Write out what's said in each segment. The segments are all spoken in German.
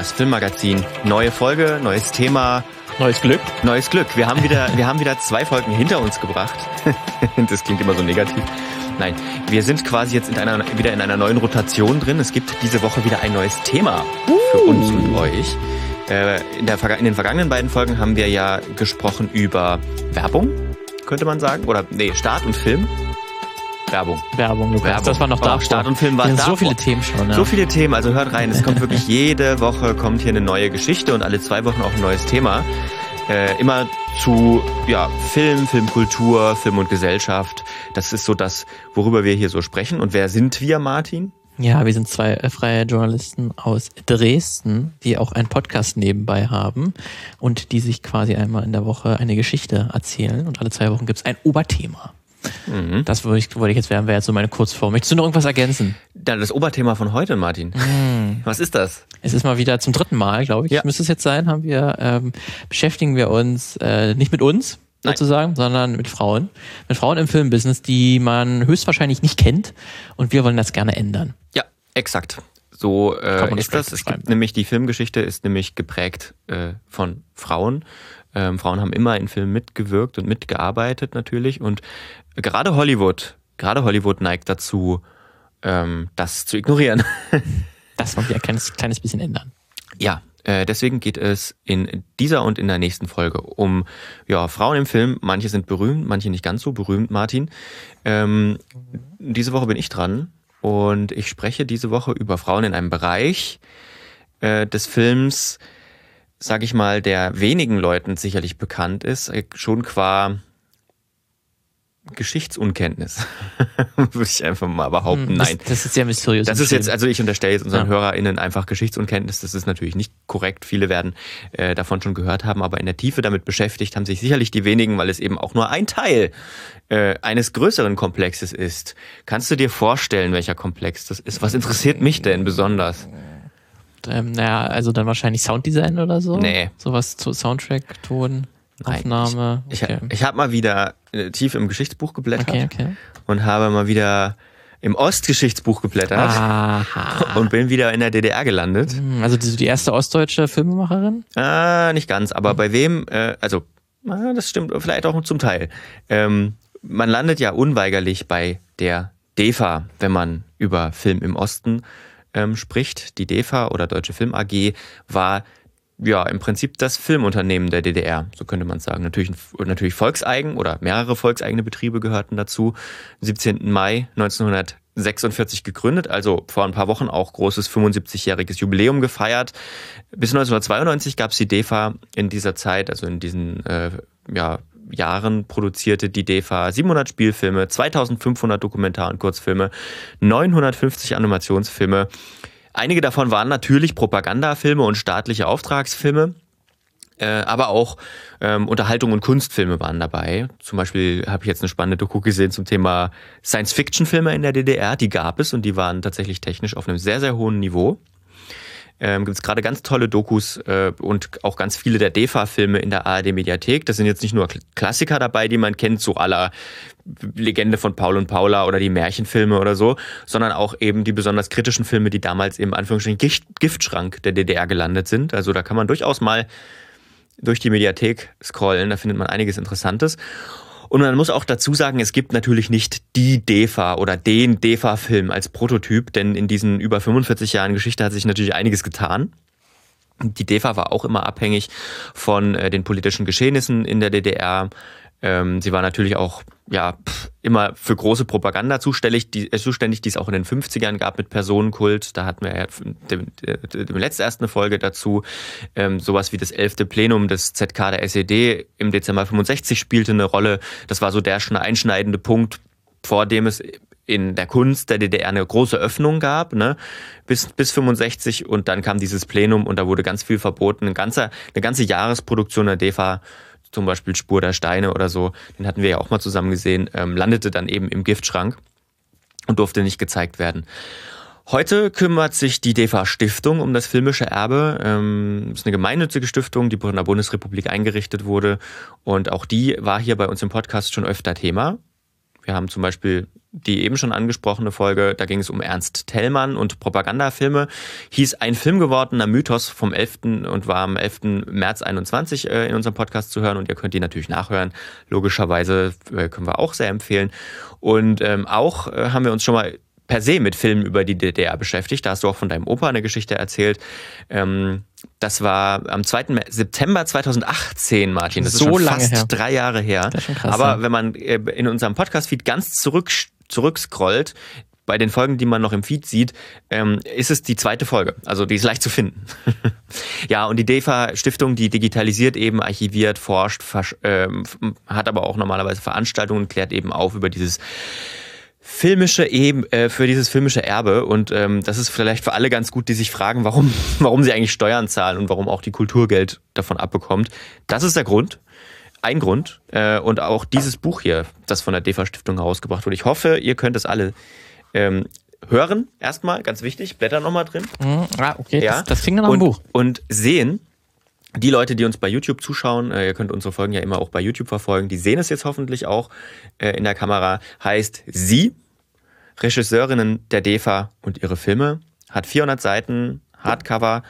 das Filmmagazin. Neue Folge, neues Thema. Neues Glück. Neues Glück. Wir haben wieder, wir haben wieder zwei Folgen hinter uns gebracht. das klingt immer so negativ. Nein, wir sind quasi jetzt in einer, wieder in einer neuen Rotation drin. Es gibt diese Woche wieder ein neues Thema für uns und euch. Äh, in, der, in den vergangenen beiden Folgen haben wir ja gesprochen über Werbung, könnte man sagen. Oder nee, Start und Film. Werbung. Werbung, Lukas. Werbung. Das war noch da. Oh, Start und Film war da. So viele Themen schon. Ja. So viele Themen, also hört rein. Es kommt wirklich jede Woche kommt hier eine neue Geschichte und alle zwei Wochen auch ein neues Thema. Äh, immer zu ja, Film, Filmkultur, Film und Gesellschaft. Das ist so das, worüber wir hier so sprechen. Und wer sind wir, Martin? Ja, wir sind zwei äh, freie Journalisten aus Dresden, die auch einen Podcast nebenbei haben und die sich quasi einmal in der Woche eine Geschichte erzählen. Und alle zwei Wochen gibt es ein Oberthema. Mhm. Das wollte ich, wollte ich jetzt werden, wäre jetzt so meine Kurzform. Möchtest du noch irgendwas ergänzen? Dann das Oberthema von heute, Martin. Mhm. Was ist das? Es ist mal wieder zum dritten Mal, glaube ich. Ja. Müsste es jetzt sein, haben wir, ähm, beschäftigen wir uns äh, nicht mit uns, Nein. sozusagen, sondern mit Frauen. Mit Frauen im Filmbusiness, die man höchstwahrscheinlich nicht kennt. Und wir wollen das gerne ändern. Ja, exakt. So äh, ist das. Es gibt nämlich die Filmgeschichte ist nämlich geprägt äh, von Frauen. Ähm, Frauen haben immer in Filmen mitgewirkt und mitgearbeitet natürlich. Und gerade Hollywood, gerade Hollywood neigt dazu, ähm, das zu ignorieren. das wollen wir ein kleines, kleines bisschen ändern. Ja, äh, deswegen geht es in dieser und in der nächsten Folge um ja, Frauen im Film. Manche sind berühmt, manche nicht ganz so berühmt, Martin. Ähm, diese Woche bin ich dran und ich spreche diese Woche über Frauen in einem Bereich äh, des Films, sag ich mal, der wenigen Leuten sicherlich bekannt ist, äh, schon qua Geschichtsunkenntnis, würde ich einfach mal behaupten. Hm, Nein. Das, das ist sehr mysteriös. Das ist jetzt, also ich unterstelle jetzt unseren ja. HörerInnen einfach Geschichtsunkenntnis. Das ist natürlich nicht korrekt. Viele werden äh, davon schon gehört haben, aber in der Tiefe damit beschäftigt haben sich sicherlich die wenigen, weil es eben auch nur ein Teil äh, eines größeren Komplexes ist. Kannst du dir vorstellen, welcher Komplex das ist? Was interessiert mich denn besonders? Ähm, naja, also dann wahrscheinlich Sounddesign oder so? Nee. Sowas zu Soundtrack, Ton. Aufnahme. Ich, okay. ich, ich habe mal wieder äh, tief im Geschichtsbuch geblättert okay, okay. und habe mal wieder im Ostgeschichtsbuch geblättert Aha. und bin wieder in der DDR gelandet. Hm, also die, die erste ostdeutsche Filmemacherin? Ah, nicht ganz, aber bei wem, äh, also ah, das stimmt vielleicht auch zum Teil. Ähm, man landet ja unweigerlich bei der DEFA, wenn man über Film im Osten ähm, spricht. Die DEFA oder Deutsche Film AG war ja, im Prinzip das Filmunternehmen der DDR, so könnte man sagen. Natürlich, natürlich volkseigen oder mehrere volkseigene Betriebe gehörten dazu. 17. Mai 1946 gegründet, also vor ein paar Wochen auch großes 75-jähriges Jubiläum gefeiert. Bis 1992 gab es die DEFA in dieser Zeit, also in diesen äh, ja, Jahren produzierte die DEFA 700 Spielfilme, 2500 Dokumentar- und Kurzfilme, 950 Animationsfilme, Einige davon waren natürlich Propagandafilme und staatliche Auftragsfilme. Äh, aber auch ähm, Unterhaltung und Kunstfilme waren dabei. Zum Beispiel habe ich jetzt eine spannende Doku gesehen zum Thema Science-Fiction-Filme in der DDR. Die gab es und die waren tatsächlich technisch auf einem sehr, sehr hohen Niveau ähm, gibt es gerade ganz tolle Dokus äh, und auch ganz viele der DEFA-Filme in der ARD-Mediathek. Das sind jetzt nicht nur Klassiker dabei, die man kennt, so aller Legende von Paul und Paula oder die Märchenfilme oder so, sondern auch eben die besonders kritischen Filme, die damals im Anführungsstrichen Gift Giftschrank der DDR gelandet sind. Also da kann man durchaus mal durch die Mediathek scrollen, da findet man einiges Interessantes. Und man muss auch dazu sagen, es gibt natürlich nicht die DEFA oder den DEFA-Film als Prototyp, denn in diesen über 45 Jahren Geschichte hat sich natürlich einiges getan. Die DEFA war auch immer abhängig von äh, den politischen Geschehnissen in der DDR. Ähm, sie war natürlich auch ja immer für große Propaganda zuständig, die, äh, zuständig, die es auch in den 50ern gab mit Personenkult. Da hatten wir ja dem, dem letzte erst eine Folge dazu. Ähm, sowas wie das elfte Plenum des ZK der SED im Dezember 65 spielte eine Rolle. Das war so der schon einschneidende Punkt, vor dem es in der Kunst der DDR eine große Öffnung gab, ne, bis, bis 65 und dann kam dieses Plenum und da wurde ganz viel verboten. Eine ganze, eine ganze Jahresproduktion der DEFA zum Beispiel Spur der Steine oder so, den hatten wir ja auch mal zusammen gesehen, ähm, landete dann eben im Giftschrank und durfte nicht gezeigt werden. Heute kümmert sich die DEFA Stiftung um das filmische Erbe. Ähm, ist eine gemeinnützige Stiftung, die von der Bundesrepublik eingerichtet wurde. Und auch die war hier bei uns im Podcast schon öfter Thema. Wir haben zum Beispiel die eben schon angesprochene Folge, da ging es um Ernst Tellmann und Propagandafilme, hieß ein Film gewordener Mythos vom 11. und war am 11. März 21 äh, in unserem Podcast zu hören und ihr könnt die natürlich nachhören. Logischerweise äh, können wir auch sehr empfehlen. Und ähm, auch äh, haben wir uns schon mal per se mit Filmen über die DDR beschäftigt. Da hast du auch von deinem Opa eine Geschichte erzählt. Ähm, das war am 2. September 2018, Martin. Das so ist schon fast her. drei Jahre her. Krass, Aber ja. wenn man in unserem Podcast-Feed ganz zurück, zurückscrollt, bei den Folgen, die man noch im Feed sieht, ähm, ist es die zweite Folge. Also die ist leicht zu finden. ja, und die DEFA-Stiftung, die digitalisiert eben, archiviert, forscht, äh, hat aber auch normalerweise Veranstaltungen, klärt eben auf über dieses filmische eben äh, für dieses filmische Erbe und ähm, das ist vielleicht für alle ganz gut, die sich fragen, warum warum sie eigentlich Steuern zahlen und warum auch die Kultur Geld davon abbekommt. Das ist der Grund, ein Grund äh, und auch dieses Buch hier, das von der DEFA Stiftung herausgebracht wurde. Ich hoffe, ihr könnt es alle ähm, hören. Erstmal ganz wichtig, Blätter nochmal drin. Mhm. Ah, okay, ja. das, das klingt nach einem Buch und sehen die Leute, die uns bei YouTube zuschauen, äh, ihr könnt unsere Folgen ja immer auch bei YouTube verfolgen, die sehen es jetzt hoffentlich auch äh, in der Kamera, heißt Sie, Regisseurinnen der DEFA und ihre Filme, hat 400 Seiten, Hardcover,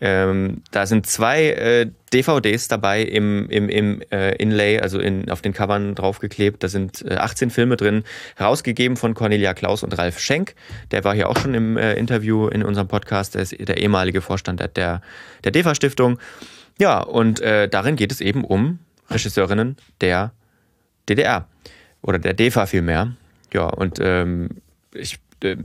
ähm, da sind zwei äh, DVDs dabei im, im, im äh, Inlay, also in, auf den Covern draufgeklebt. Da sind äh, 18 Filme drin, herausgegeben von Cornelia Klaus und Ralf Schenk. Der war hier auch schon im äh, Interview in unserem Podcast. Der ist der ehemalige Vorstand der, der DEFA-Stiftung. Ja, und äh, darin geht es eben um Regisseurinnen der DDR oder der DEFA vielmehr. Ja, und ähm, ich, äh,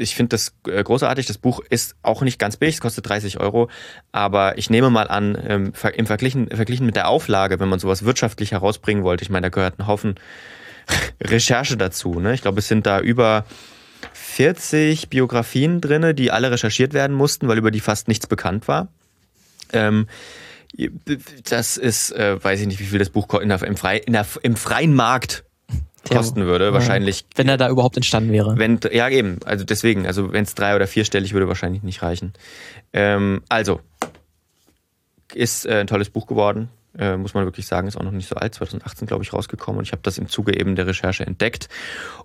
ich finde das äh, großartig. Das Buch ist auch nicht ganz billig, es kostet 30 Euro. Aber ich nehme mal an, ähm, im Verglichen, verglichen mit der Auflage, wenn man sowas wirtschaftlich herausbringen wollte, ich meine, da gehört ein Haufen Recherche dazu. Ne? Ich glaube, es sind da über 40 Biografien drin, die alle recherchiert werden mussten, weil über die fast nichts bekannt war. Ähm, das ist, äh, weiß ich nicht, wie viel das Buch in der, im, Frei, in der, im freien Markt kosten würde. Wahrscheinlich. Wenn er da überhaupt entstanden wäre. Wenn, ja, eben. Also deswegen, also wenn es drei- oder vierstellig würde, wahrscheinlich nicht reichen. Ähm, also, ist äh, ein tolles Buch geworden äh, muss man wirklich sagen, ist auch noch nicht so alt, 2018 glaube ich rausgekommen und ich habe das im Zuge eben der Recherche entdeckt.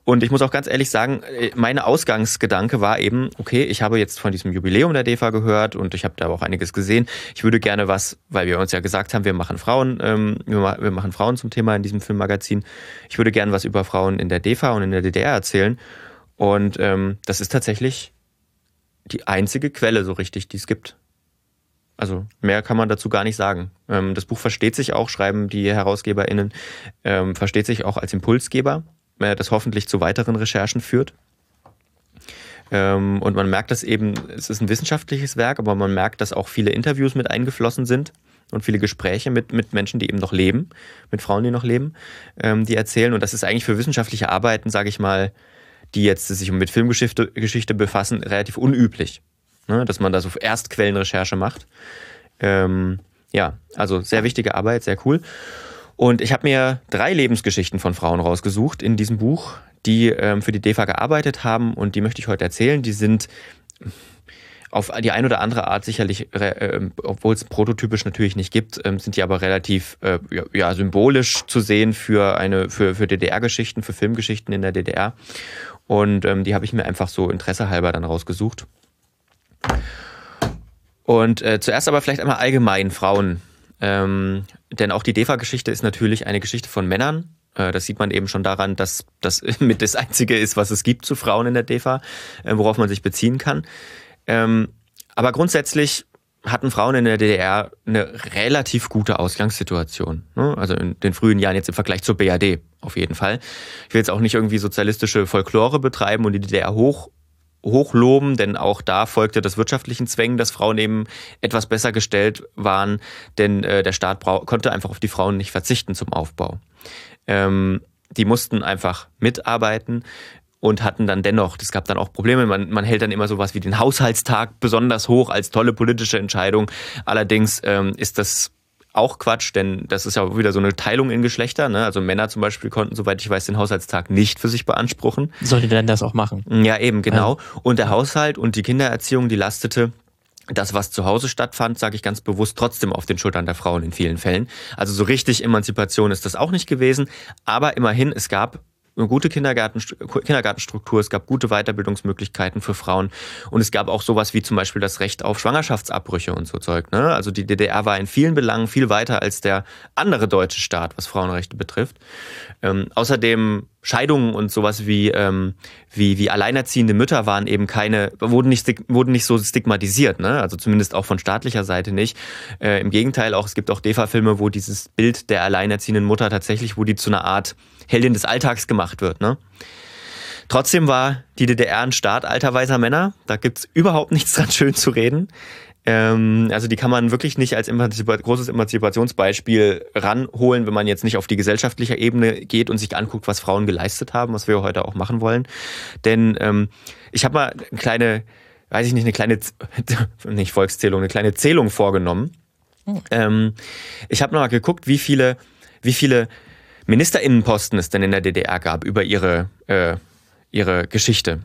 Und ich muss auch ganz ehrlich sagen, äh, meine Ausgangsgedanke war eben, okay, ich habe jetzt von diesem Jubiläum der DEFA gehört und ich habe da auch einiges gesehen. Ich würde gerne was, weil wir uns ja gesagt haben, wir machen Frauen, ähm, wir, machen Frauen zum Thema in diesem Filmmagazin. Ich würde gerne was über Frauen in der DEFA und in der DDR erzählen. Und ähm, das ist tatsächlich die einzige Quelle so richtig, die es gibt. Also mehr kann man dazu gar nicht sagen. Ähm, das Buch versteht sich auch, schreiben die HerausgeberInnen, ähm, versteht sich auch als Impulsgeber, äh, das hoffentlich zu weiteren Recherchen führt. Ähm, und man merkt das eben, es ist ein wissenschaftliches Werk, aber man merkt, dass auch viele Interviews mit eingeflossen sind und viele Gespräche mit, mit Menschen, die eben noch leben, mit Frauen, die noch leben, die erzählen. Und das ist eigentlich für wissenschaftliche Arbeiten, sage ich mal, die jetzt sich mit Filmgeschichte Geschichte befassen, relativ unüblich ne, dass man da so Erstquellenrecherche macht. Ähm, ja, also sehr wichtige Arbeit, sehr cool. Und ich habe mir drei Lebensgeschichten von Frauen rausgesucht in diesem Buch, die ähm, für die DEFA gearbeitet haben und die möchte ich heute erzählen. Die sind auf die eine oder andere Art sicherlich, äh, obwohl es prototypisch natürlich nicht gibt, äh, sind die aber relativ äh, ja, symbolisch zu sehen für für, für DDR-Geschichten, für Filmgeschichten in der DDR. Und ähm, die habe ich mir einfach so interessehalber dann rausgesucht. Und äh, zuerst aber vielleicht einmal allgemein Frauen. Ähm, denn auch die DEFA-Geschichte ist natürlich eine Geschichte von Männern. Äh, das sieht man eben schon daran, dass das mit das Einzige ist, was es gibt zu Frauen in der DEFA, äh, worauf man sich beziehen kann. Ähm, aber grundsätzlich hatten Frauen in der DDR eine relativ gute Ausgangssituation. Ne? Also in den frühen Jahren jetzt im Vergleich zur BRD auf jeden Fall. Ich will jetzt auch nicht irgendwie sozialistische Folklore betreiben und die DDR hoch hochloben, denn auch da folgte das wirtschaftlichen Zwängen, dass Frauen eben etwas besser gestellt waren, denn äh, der Staat konnte einfach auf die Frauen nicht verzichten zum Aufbau. Ähm, die mussten einfach mitarbeiten und hatten dann dennoch, es gab dann auch Probleme, man, man hält dann immer sowas wie den Haushaltstag besonders hoch als tolle politische Entscheidung. Allerdings ähm, ist das auch Quatsch, denn das ist ja wieder so eine Teilung in Geschlechter. Ne? Also Männer zum Beispiel konnten, soweit ich weiß, den Haushaltstag nicht für sich beanspruchen. Sollte denn das auch machen? Ja, eben, genau. Ja. Und der Haushalt und die Kindererziehung, die lastete das, was zu Hause stattfand, sage ich ganz bewusst, trotzdem auf den Schultern der Frauen in vielen Fällen. Also so richtig Emanzipation ist das auch nicht gewesen. Aber immerhin, es gab eine gute Kindergarten, Kindergartenstruktur, es gab gute Weiterbildungsmöglichkeiten für Frauen und es gab auch sowas wie zum Beispiel das Recht auf Schwangerschaftsabbrüche und so Zeug. Ne? Also die DDR war in vielen Belangen viel weiter als der andere deutsche Staat, was Frauenrechte betrifft. Ähm, außerdem Scheidungen und sowas wie, ähm, wie, wie alleinerziehende Mütter waren eben keine, wurden nicht, wurden nicht so stigmatisiert, ne? Also zumindest auch von staatlicher Seite nicht. Äh, Im Gegenteil, auch es gibt auch DEFA-Filme, wo dieses Bild der alleinerziehenden Mutter tatsächlich, wo die zu einer Art Heldin des Alltags gemacht wird, ne? Trotzdem war die DDR ein Staat alter weiser Männer. Da gibt's überhaupt nichts dran schön zu reden. Ähm, also die kann man wirklich nicht als Emanzipa großes Emanzipationsbeispiel ranholen, wenn man jetzt nicht auf die gesellschaftliche Ebene geht und sich anguckt, was Frauen geleistet haben, was wir heute auch machen wollen. Denn ähm, ich habe mal eine kleine, weiß ich nicht, eine kleine, nicht Volkszählung, eine kleine Zählung vorgenommen. Hm. Ähm, ich habe mal geguckt, wie viele, wie viele Ministerinnenposten es denn in der DDR gab über ihre, äh, ihre Geschichte.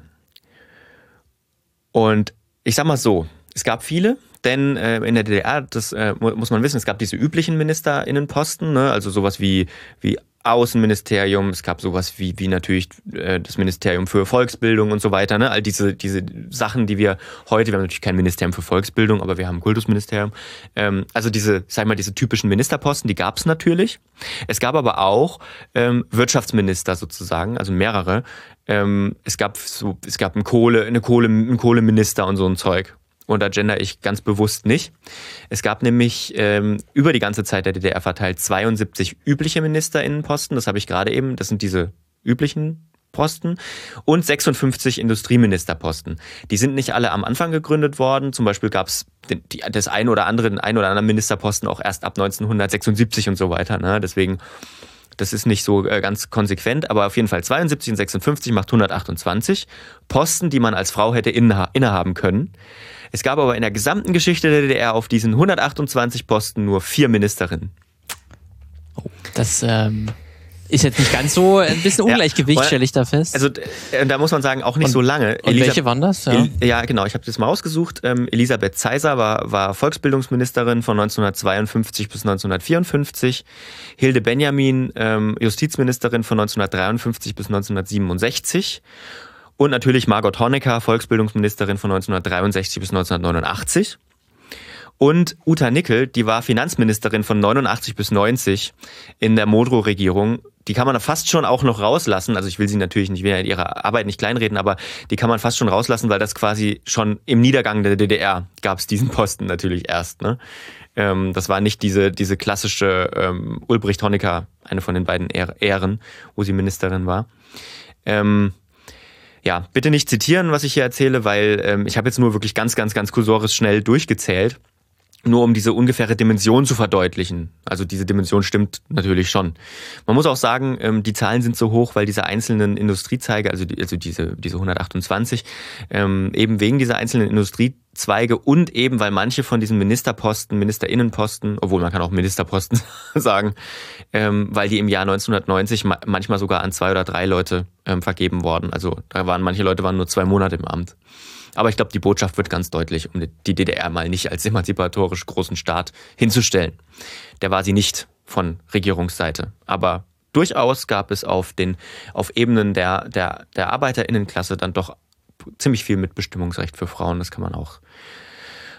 Und ich sag mal so, es gab viele, denn äh, in der DDR, das äh, muss man wissen, es gab diese üblichen Ministerinnenposten, ne? also sowas wie, wie Außenministerium, es gab sowas wie, wie natürlich äh, das Ministerium für Volksbildung und so weiter, ne? All diese, diese Sachen, die wir heute, wir haben natürlich kein Ministerium für Volksbildung, aber wir haben ein Kultusministerium. Ähm, also diese, sag mal, diese typischen Ministerposten, die gab es natürlich. Es gab aber auch ähm, Wirtschaftsminister sozusagen, also mehrere. Ähm, es gab so, es gab ein Kohle, eine Kohle, einen Kohleminister und so ein Zeug und da gender ich ganz bewusst nicht. Es gab nämlich ähm, über die ganze Zeit der DDR verteilt 72 übliche Ministerinnenposten, das habe ich gerade eben, das sind diese üblichen Posten und 56 Industrieministerposten. Die sind nicht alle am Anfang gegründet worden. Zum Beispiel gab es das ein oder andere, den ein oder anderen Ministerposten auch erst ab 1976 und so weiter. Ne? Deswegen, das ist nicht so äh, ganz konsequent, aber auf jeden Fall 72 und 56 macht 128 Posten, die man als Frau hätte innehaben können. Es gab aber in der gesamten Geschichte der DDR auf diesen 128 Posten nur vier Ministerinnen. Oh, das ähm, ist jetzt nicht ganz so ein bisschen Ungleichgewicht, ja, stelle ich da fest. Also äh, da muss man sagen, auch nicht und, so lange. Und Elisa welche waren das? Ja, El ja genau, ich habe das mal ausgesucht. Ähm, Elisabeth Zeiser war, war Volksbildungsministerin von 1952 bis 1954. Hilde Benjamin, ähm, Justizministerin von 1953 bis 1967. Und natürlich Margot Honecker, Volksbildungsministerin von 1963 bis 1989. Und Uta Nickel, die war Finanzministerin von 89 bis 90 in der Modrow-Regierung. Die kann man fast schon auch noch rauslassen. Also ich will sie natürlich nicht, will ihre Arbeit nicht kleinreden, aber die kann man fast schon rauslassen, weil das quasi schon im Niedergang der DDR gab es diesen Posten natürlich erst. Ne? Ähm, das war nicht diese, diese klassische ähm, Ulbricht Honecker, eine von den beiden Ehren, wo sie Ministerin war. Ähm, ja, bitte nicht zitieren, was ich hier erzähle, weil ähm, ich habe jetzt nur wirklich ganz, ganz, ganz kursorisch schnell durchgezählt. Nur um diese ungefähre Dimension zu verdeutlichen. Also diese Dimension stimmt natürlich schon. Man muss auch sagen, ähm, die Zahlen sind so hoch, weil diese einzelnen Industriezweige, also, die, also diese, diese 128, ähm, eben wegen dieser einzelnen Industriezweige und eben weil manche von diesen Ministerposten, Ministerinnenposten, obwohl man kann auch Ministerposten sagen, ähm, weil die im Jahr 1990 manchmal sogar an zwei oder drei Leute vergeben worden. Also da waren manche Leute waren nur zwei Monate im Amt. Aber ich glaube, die Botschaft wird ganz deutlich, um die DDR mal nicht als emanzipatorisch großen Staat hinzustellen. Der war sie nicht von Regierungsseite. Aber durchaus gab es auf den, auf Ebenen der, der, der ArbeiterInnenklasse dann doch ziemlich viel Mitbestimmungsrecht für Frauen. Das kann man auch,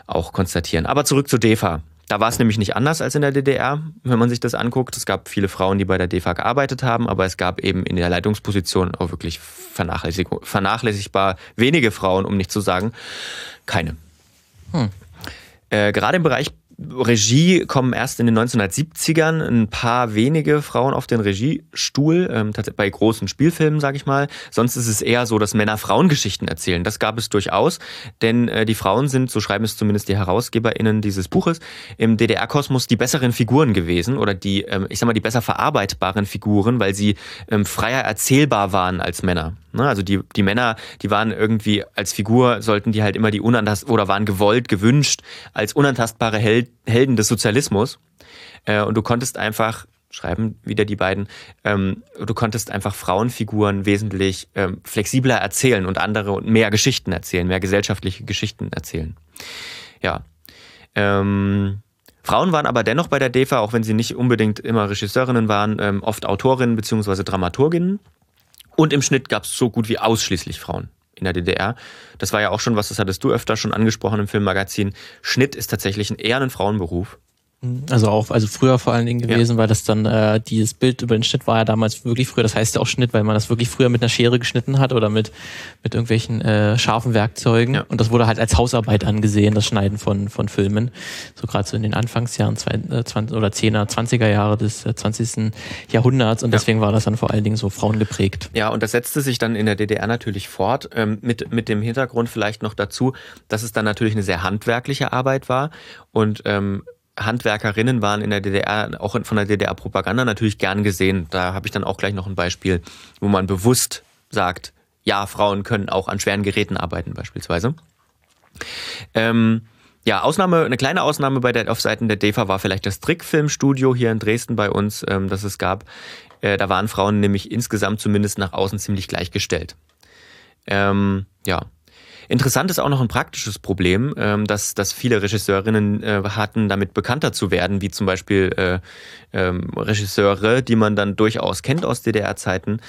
auch konstatieren. Aber zurück zu DEFA. Da war es nämlich nicht anders als in der DDR, wenn man sich das anguckt. Es gab viele Frauen, die bei der DEFA gearbeitet haben, aber es gab eben in der Leitungsposition auch wirklich vernachlässigbar wenige Frauen, um nicht zu sagen keine. Hm. Äh, gerade im Bereich Regie kommen erst in den 1970ern ein paar wenige Frauen auf den Regiestuhl, ähm, bei großen Spielfilmen, sage ich mal. Sonst ist es eher so, dass Männer Frauengeschichten erzählen. Das gab es durchaus, denn äh, die Frauen sind, so schreiben es zumindest die HerausgeberInnen dieses Buches, im DDR-Kosmos die besseren Figuren gewesen oder die, ähm, ich sag mal, die besser verarbeitbaren Figuren, weil sie ähm, freier erzählbar waren als Männer. Ne? Also die, die Männer, die waren irgendwie als Figur, sollten die halt immer die unantast oder waren gewollt, gewünscht als unantastbare Held, Helden des Sozialismus. Äh, und du konntest einfach schreiben wieder die beiden, ähm, du konntest einfach Frauenfiguren wesentlich ähm, flexibler erzählen und andere und mehr Geschichten erzählen, mehr gesellschaftliche Geschichten erzählen. Ja. Ähm, Frauen waren aber dennoch bei der DEFA, auch wenn sie nicht unbedingt immer Regisseurinnen waren, ähm, oft Autorinnen bzw. Dramaturginnen. Und im Schnitt gab es so gut wie ausschließlich Frauen in der DDR. Das war ja auch schon was, das hattest du öfter schon angesprochen im Filmmagazin. Schnitt ist tatsächlich eher ein Frauenberuf. Also auch, also früher vor allen Dingen gewesen, ja. weil das dann, äh, dieses Bild über den Schnitt war ja damals wirklich früher, das heißt ja auch Schnitt, weil man das wirklich früher mit einer Schere geschnitten hat oder mit, mit irgendwelchen äh, scharfen Werkzeugen. Ja. Und das wurde halt als Hausarbeit angesehen, das Schneiden von, von Filmen. So gerade so in den Anfangsjahren zwei, äh, 20, oder 10er, 20er Jahre des äh, 20. Jahrhunderts und ja. deswegen war das dann vor allen Dingen so frauengeprägt. Ja, und das setzte sich dann in der DDR natürlich fort, ähm, mit, mit dem Hintergrund vielleicht noch dazu, dass es dann natürlich eine sehr handwerkliche Arbeit war und ähm, Handwerkerinnen waren in der DDR, auch von der DDR-Propaganda natürlich gern gesehen. Da habe ich dann auch gleich noch ein Beispiel, wo man bewusst sagt, ja, Frauen können auch an schweren Geräten arbeiten beispielsweise. Ähm, ja, Ausnahme, eine kleine Ausnahme bei der, auf Seiten der DEFA war vielleicht das Trickfilmstudio hier in Dresden bei uns, ähm, das es gab. Äh, da waren Frauen nämlich insgesamt zumindest nach außen ziemlich gleichgestellt. Ähm, ja, Interessant ist auch noch ein praktisches Problem, ähm, dass, dass viele Regisseurinnen äh, hatten, damit bekannter zu werden, wie zum Beispiel äh, ähm, Regisseure, die man dann durchaus kennt aus DDR-Zeiten.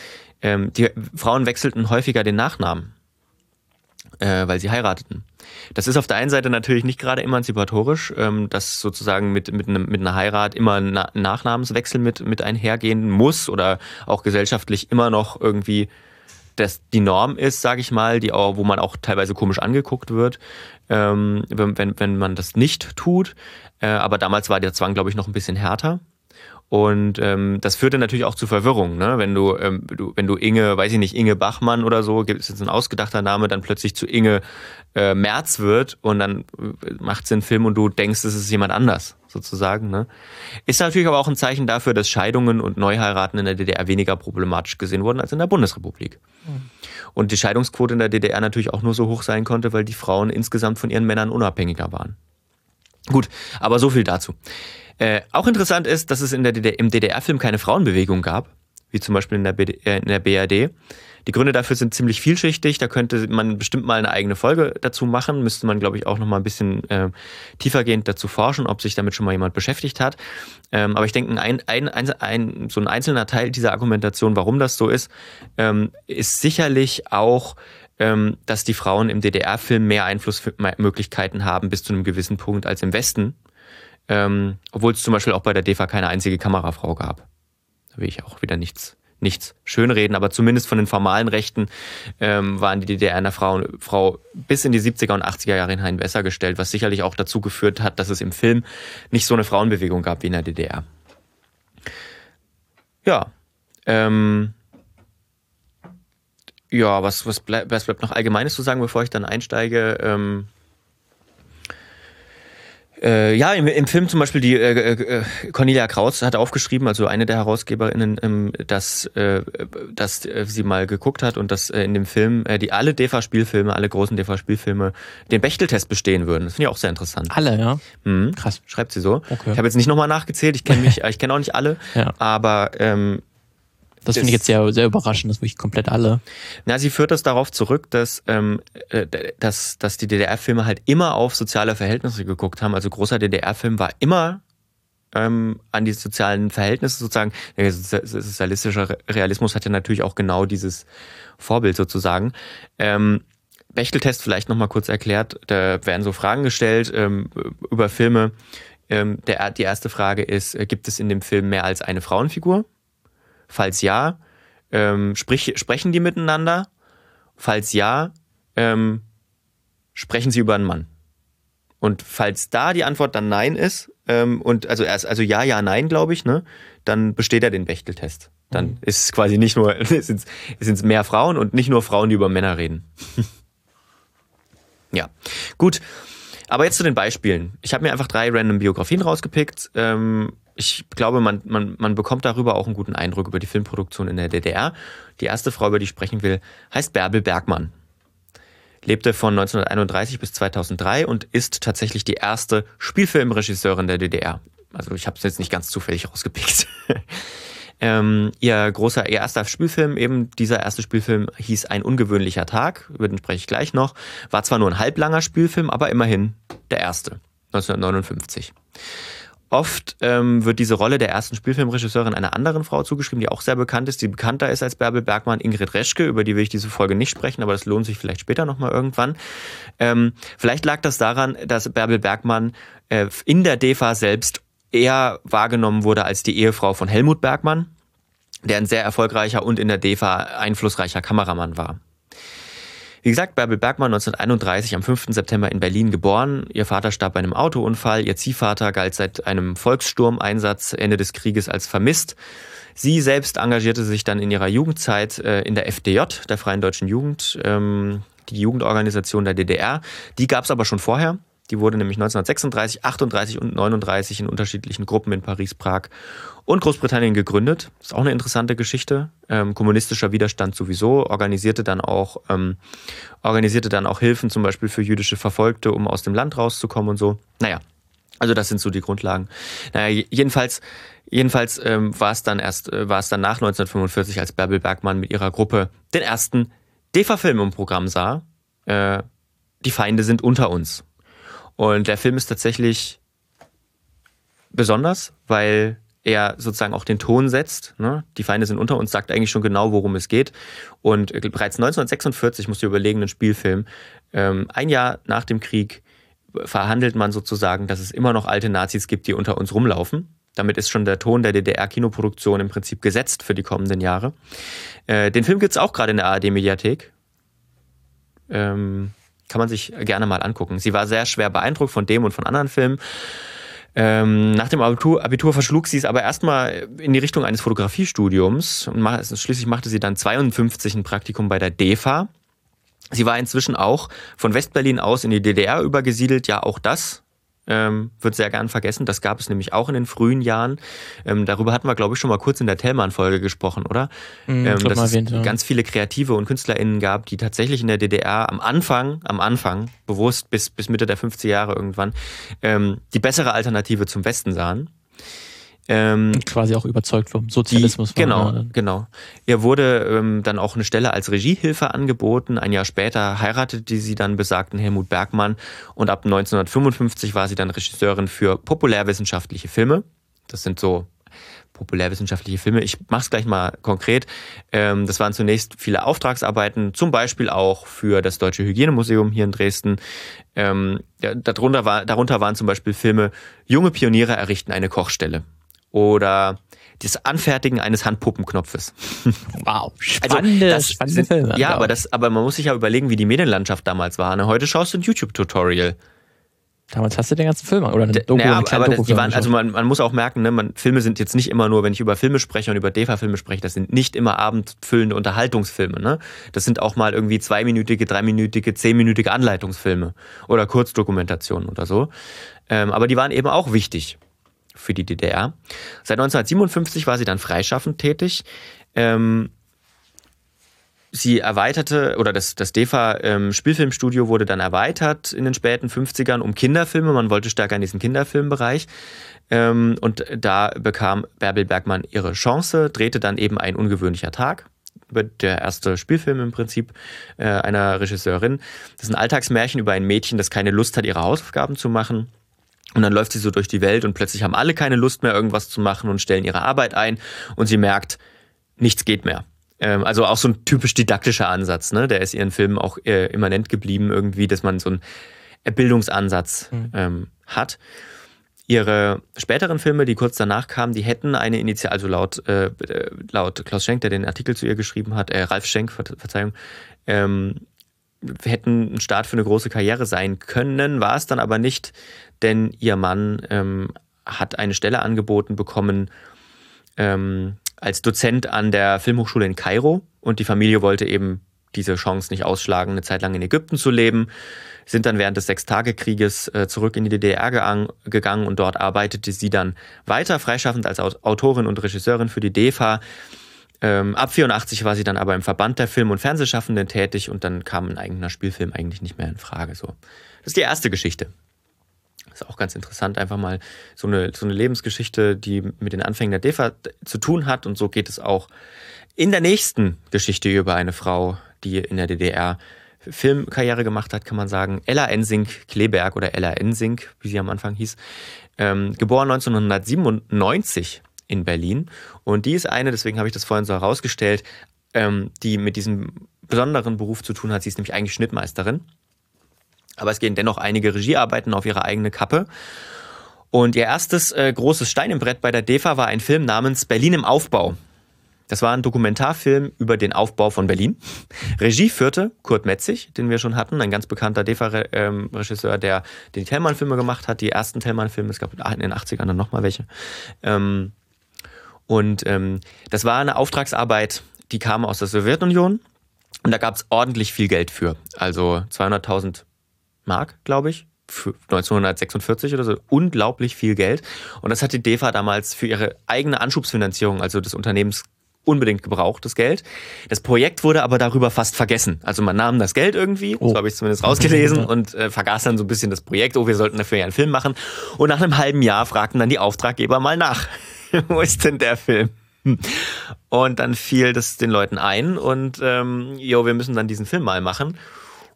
Ähm, die Frauen wechselten häufiger den Nachnamen, äh, weil sie heirateten. Das ist auf der einen Seite natürlich nicht gerade emanzipatorisch, ähm, dass sozusagen mit, mit, einem, mit einer Heirat immer ein Nachnamenswechsel mit, mit einhergehen muss oder auch gesellschaftlich immer noch irgendwie das die Norm ist, sage ich mal, die auch, wo man auch teilweise komisch angeguckt wird, ähm, wenn, wenn, man das nicht tut. Äh, aber damals war der Zwang, glaube ich, noch ein bisschen härter. Und ähm, das führte natürlich auch zu Verwirrung, ne? Wenn du, ähm, du, wenn du Inge, weiß ich nicht, Inge Bachmann oder so, gibt es jetzt ein ausgedachter Name, dann plötzlich zu Inge äh, Merz wird und dann äh, macht sie einen Film und du denkst, es ist jemand anders, sozusagen. Ne? Ist natürlich aber auch ein Zeichen dafür, dass Scheidungen und Neuheiraten in der DDR weniger problematisch gesehen wurden als in der Bundesrepublik. Mhm. Und die Scheidungsquote in der DDR natürlich auch nur so hoch sein konnte, weil die Frauen insgesamt von ihren Männern unabhängiger waren. Gut, aber so viel dazu. Äh, auch interessant ist, dass es in der DDR, im DDR-Film keine Frauenbewegung gab, wie zum Beispiel in der, BD, äh, in der BRD. Die Gründe dafür sind ziemlich vielschichtig. Da könnte man bestimmt mal eine eigene Folge dazu machen. Müsste man, glaube ich, auch noch mal ein bisschen äh, tiefergehend dazu forschen, ob sich damit schon mal jemand beschäftigt hat. Ähm, aber ich denke, ein, ein, ein, so ein einzelner Teil dieser Argumentation, warum das so ist, ähm, ist sicherlich auch ähm, dass die Frauen im DDR-Film mehr Einflussmöglichkeiten haben bis zu einem gewissen Punkt als im Westen. Ähm, Obwohl es zum Beispiel auch bei der DEFA keine einzige Kamerafrau gab. Da will ich auch wieder nichts, nichts schönreden, aber zumindest von den formalen Rechten ähm, waren die DDR einer Frau, Frau bis in die 70er und 80er Jahre hinein besser gestellt, was sicherlich auch dazu geführt hat, dass es im Film nicht so eine Frauenbewegung gab wie in der DDR. Ja, ähm, ja, was, was, bleib, was bleibt noch Allgemeines zu sagen, bevor ich dann einsteige? Ähm, äh, ja, im, im, Film zum Beispiel die äh, äh, Cornelia Kraus hat aufgeschrieben, also eine der Herausgeberinnen, ähm, dass, äh, dass äh, sie mal geguckt hat und dass äh, in dem Film äh, die alle DEFA-Spielfilme, alle großen DEFA-Spielfilme den Bechteltest bestehen würden. Das finde ich auch sehr interessant. Alle, ja. Mhm. Krass. Schreibt sie so. Okay. Ich habe jetzt nicht nochmal nachgezählt, ich kenne mich, ich kenne auch nicht alle, ja. aber ähm, das, finde ich jetzt sehr, sehr überraschend, das wirklich komplett alle. Na, sie führt das darauf zurück, dass, ähm, äh, dass, dass die DDR-Filme halt immer auf soziale Verhältnisse geguckt haben. Also großer DDR-Film war immer ähm, an die sozialen Verhältnisse sozusagen. Der sozialistische Realismus hat ja natürlich auch genau dieses Vorbild sozusagen. Ähm, Bechteltest vielleicht nochmal kurz erklärt. Da werden so Fragen gestellt ähm, über Filme. Ähm, der, die erste Frage ist, äh, gibt es in dem Film mehr als eine Frauenfigur? Falls ja, ähm, sprich, sprechen die miteinander? Falls ja, ähm, sprechen sie über einen Mann? Und falls da die Antwort dann Nein ist, ähm, und also erst, also ja, ja, nein, glaube ich, ne, dann besteht er den Bechteltest. Dann mhm. ist es quasi nicht nur, es sind es mehr Frauen und nicht nur Frauen, die über Männer reden. ja, gut. Aber jetzt zu den Beispielen. Ich habe mir einfach drei random Biografien rausgepickt. Ähm, ich glaube, man, man, man bekommt darüber auch einen guten Eindruck über die Filmproduktion in der DDR. Die erste Frau, über die ich sprechen will, heißt Bärbel Bergmann. Lebte von 1931 bis 2003 und ist tatsächlich die erste Spielfilmregisseurin der DDR. Also ich habe es jetzt nicht ganz zufällig rausgepickt. ähm, ihr großer, ihr erster Spielfilm, eben dieser erste Spielfilm hieß Ein ungewöhnlicher Tag, über den spreche ich gleich noch. War zwar nur ein halblanger Spielfilm, aber immerhin der erste, 1959. Oft ähm, wird diese Rolle der ersten Spielfilmregisseurin einer anderen Frau zugeschrieben, die auch sehr bekannt ist, die bekannter ist als Bärbel Bergmann, Ingrid Reschke, über die will ich diese Folge nicht sprechen, aber das lohnt sich vielleicht später nochmal irgendwann. Ähm, vielleicht lag das daran, dass Bärbel Bergmann äh, in der DEFA selbst eher wahrgenommen wurde als die Ehefrau von Helmut Bergmann, der ein sehr erfolgreicher und in der DEFA einflussreicher Kameramann war. Wie gesagt, Bärbel Bergmann 1931 am 5. September in Berlin geboren. Ihr Vater starb bei einem Autounfall. Ihr Ziehvater galt seit einem Volkssturmeinsatz Ende des Krieges als vermisst. Sie selbst engagierte sich dann in ihrer Jugendzeit äh, in der FDJ, der Freien Deutschen Jugend, ähm, die Jugendorganisation der DDR. Die gab es aber schon vorher. Die wurde nämlich 1936, 38 und 39 in unterschiedlichen Gruppen in Paris, Prag und Großbritannien gegründet. Ist auch eine interessante Geschichte. Ähm, kommunistischer Widerstand sowieso, organisierte dann auch ähm, organisierte dann auch Hilfen zum Beispiel für jüdische Verfolgte, um aus dem Land rauszukommen und so. Naja, also das sind so die Grundlagen. Naja, jedenfalls jedenfalls ähm, war es dann erst äh, war es dann nach 1945, als Bärbel Bergmann mit ihrer Gruppe den ersten DEFA-Film im Programm sah. Äh, die Feinde sind unter uns. Und der Film ist tatsächlich besonders, weil er sozusagen auch den Ton setzt. Ne? Die Feinde sind unter uns, sagt eigentlich schon genau, worum es geht. Und bereits 1946, musst du überlegen, ein Spielfilm, ähm, ein Jahr nach dem Krieg verhandelt man sozusagen, dass es immer noch alte Nazis gibt, die unter uns rumlaufen. Damit ist schon der Ton der DDR-Kinoproduktion im Prinzip gesetzt für die kommenden Jahre. Äh, den Film gibt es auch gerade in der ARD-Mediathek. Ähm, kann man sich gerne mal angucken. Sie war sehr schwer beeindruckt von dem und von anderen Filmen. Ähm, nach dem Abitur, Abitur verschlug sie es aber erstmal in die Richtung eines Fotografiestudiums und mach, schließlich machte sie dann 52 ein Praktikum bei der DEFA. Sie war inzwischen auch von Westberlin aus in die DDR übergesiedelt, ja auch das ähm, wird sehr gern vergessen. Das gab es nämlich auch in den frühen Jahren. Ähm, darüber hatten wir, glaube ich, schon mal kurz in der Tellmann-Folge gesprochen, oder? Mm, ähm, dass es ja. ganz viele Kreative und KünstlerInnen gab, die tatsächlich in der DDR am Anfang, am Anfang, bewusst bis, bis Mitte der 50er Jahre irgendwann, ähm, die bessere Alternative zum Westen sahen. Ähm, quasi auch überzeugt vom Sozialismus. Die, genau, genau. Ihr wurde ähm, dann auch eine Stelle als Regiehilfe angeboten. Ein Jahr später heiratete sie dann besagten Helmut Bergmann und ab 1955 war sie dann Regisseurin für populärwissenschaftliche Filme. Das sind so populärwissenschaftliche Filme. Ich mache es gleich mal konkret. Ähm, das waren zunächst viele Auftragsarbeiten, zum Beispiel auch für das Deutsche Hygienemuseum hier in Dresden. Ähm, darunter, war, darunter waren zum Beispiel Filme Junge Pioniere errichten eine Kochstelle oder das Anfertigen eines Handpuppenknopfes. Wow, spannende, also spannende Filme. Ja, aber, das, aber man muss sich ja überlegen, wie die Medienlandschaft damals war. Ne? Heute schaust du ein YouTube-Tutorial. Damals hast du den ganzen Film oder eine Doku, naja, eine aber Doku die waren, also man, man muss auch merken, ne, man, Filme sind jetzt nicht immer nur, wenn ich über Filme spreche und über DEFA-Filme spreche, das sind nicht immer abendfüllende Unterhaltungsfilme. Ne? Das sind auch mal irgendwie zweiminütige, dreiminütige, zehnminütige Anleitungsfilme oder Kurzdokumentationen oder so. Ähm, aber die waren eben auch wichtig für die DDR. Seit 1957 war sie dann freischaffend tätig. Ähm, sie erweiterte, oder das, das DEFA ähm, wurde dann erweitert in den späten 50ern um Kinderfilme. Man wollte stärker in diesen Kinderfilmbereich. Ähm, und da bekam Bärbel Bergmann ihre Chance, drehte dann eben ein ungewöhnlicher Tag der erste Spielfilm im Prinzip äh, einer Regisseurin. Das ist ein Alltagsmärchen über ein Mädchen, das keine Lust hat, ihre Hausaufgaben zu machen und dann läuft sie so durch die Welt und plötzlich haben alle keine Lust mehr, irgendwas zu machen und stellen ihre Arbeit ein und sie merkt, nichts geht mehr. Ähm, also auch so ein typisch didaktischer Ansatz, ne? Der ist ihren Filmen auch äh, immanent geblieben, irgendwie, dass man so einen Bildungsansatz mhm. ähm, hat. Ihre späteren Filme, die kurz danach kamen, die hätten eine Initial, also laut, äh, laut Klaus Schenk, der den Artikel zu ihr geschrieben hat, äh, Ralf Schenk, Verzeihung, ähm, hätten ein Start für eine große Karriere sein können, war es dann aber nicht, denn ihr Mann ähm, hat eine Stelle angeboten bekommen ähm, als Dozent an der Filmhochschule in Kairo und die Familie wollte eben diese Chance nicht ausschlagen, eine Zeit lang in Ägypten zu leben, sind dann während des Sechstagekrieges äh, zurück in die DDR gegangen und dort arbeitete sie dann weiter, freischaffend als Autorin und Regisseurin für die DEFA. Ähm, ab 84 war sie dann aber im Verband der Film- und Fernsehschaffenden tätig und dann kam ein eigener Spielfilm eigentlich nicht mehr in Frage. So. Das ist die erste Geschichte. Ist auch ganz interessant, einfach mal so eine, so eine Lebensgeschichte, die mit den Anfängen der DEFA zu tun hat. Und so geht es auch in der nächsten Geschichte über eine Frau, die in der DDR Filmkarriere gemacht hat, kann man sagen. Ella Ensink Kleberg oder Ella Ensink, wie sie am Anfang hieß. ähm, geboren 1997 in Berlin. Und die ist eine, deswegen habe ich das vorhin so herausgestellt, ähm, die mit diesem besonderen Beruf zu tun hat. Sie ist nämlich eigentlich Schnittmeisterin. Aber es gehen dennoch einige Regiearbeiten auf ihre eigene Kappe. Und ihr erstes äh, großes Stein im Brett bei der DEFA war ein Film namens Berlin im Aufbau. Das war ein Dokumentarfilm über den Aufbau von Berlin. Regie führte Kurt Metzig, den wir schon hatten, ein ganz bekannter DEFA-Regisseur, der die Tellmann-Filme gemacht hat, die ersten Tellmann-Filme, es gab in den 80ern dann nochmal welche. Ähm, und ähm, das war eine Auftragsarbeit, die kam aus der Sowjetunion und da gab es ordentlich viel Geld für. Also 200.000 Mark, glaube ich, für 1946 oder so. Unglaublich viel Geld. Und das hat die DEFA damals für ihre eigene Anschubsfinanzierung, also des Unternehmens, unbedingt gebraucht, das Geld. Das Projekt wurde aber darüber fast vergessen. Also man nahm das Geld irgendwie, oh. so habe ich zumindest rausgelesen, und äh, vergaß dann so ein bisschen das Projekt, oh, wir sollten dafür ja einen Film machen. Und nach einem halben Jahr fragten dann die Auftraggeber mal nach, wo ist denn der Film? Und dann fiel das den Leuten ein und ähm, jo, wir müssen dann diesen Film mal machen.